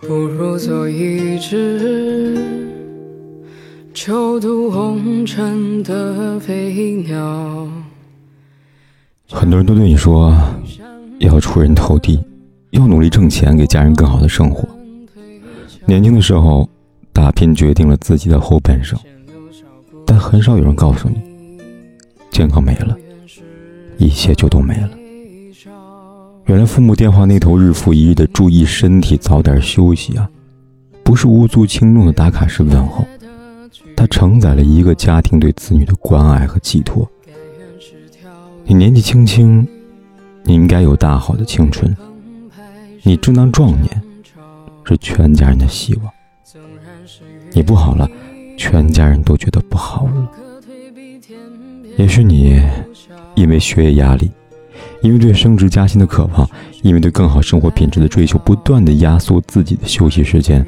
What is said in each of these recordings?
不如做一只秋渡红尘的飞鸟。很多人都对你说，要出人头地，要努力挣钱，给家人更好的生活。年轻的时候，打拼决定了自己的后半生，但很少有人告诉你，健康没了，一切就都没了。原来父母电话那头日复一日的注意身体，早点休息啊，不是无足轻重的打卡式问候，它承载了一个家庭对子女的关爱和寄托。你年纪轻轻，你应该有大好的青春，你正当壮年，是全家人的希望。你不好了，全家人都觉得不好了。也许你因为学业压力。因为对升职加薪的渴望，因为对更好生活品质的追求，不断的压缩自己的休息时间，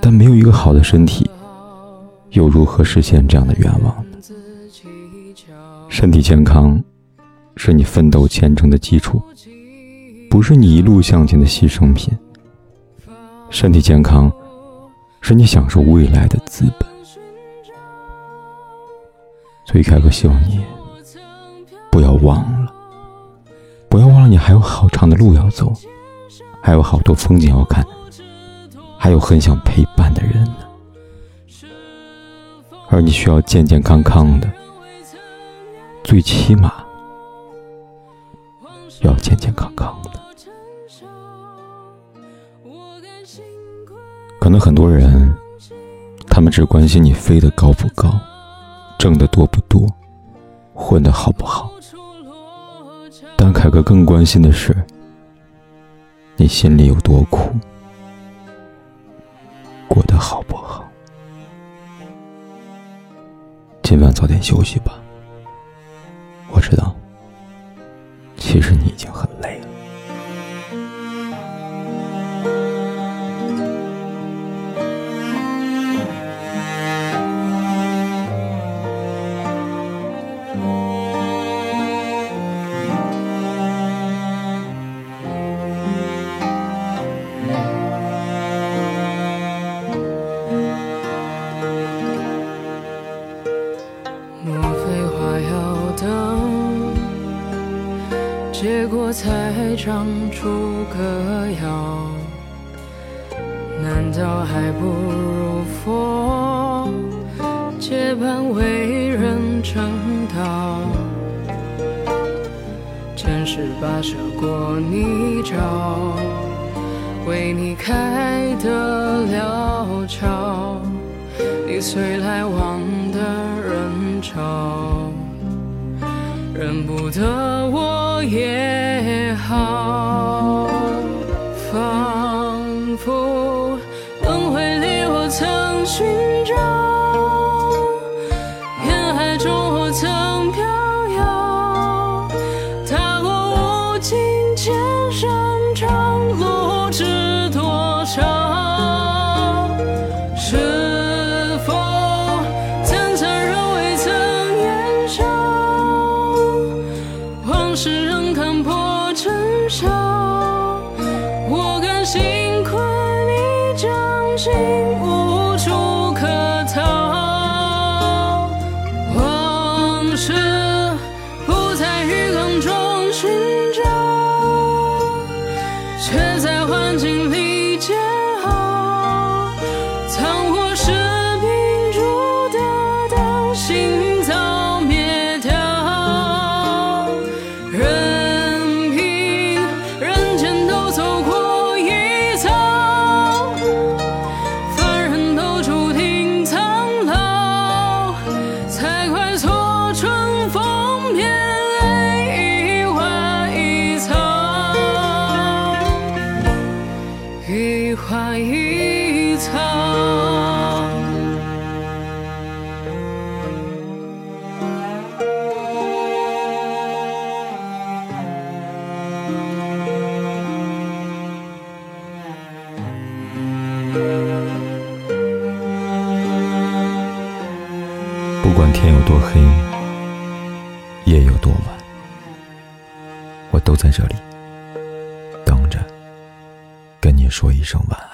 但没有一个好的身体，又如何实现这样的愿望？身体健康，是你奋斗前程的基础，不是你一路向前的牺牲品。身体健康，是你享受未来的资本。所以，凯哥希望你不要忘了。你还有好长的路要走，还有好多风景要看，还有很想陪伴的人呢。而你需要健健康康的，最起码要健健康康的。可能很多人，他们只关心你飞得高不高，挣得多不多，混得好不好。但凯哥更关心的是，你心里有多苦，过得好不好？今晚早点休息吧。我知道，其实你已经很结果才长出个妖，难道还不如佛结伴为人成道？前世跋涉过泥沼，为你开的了桥，你随来往的人潮。认不得我也好，仿佛轮回里我曾寻找，却在幻境里一花一草不管天有多黑夜有多晚我都在这里。跟你说一声晚安。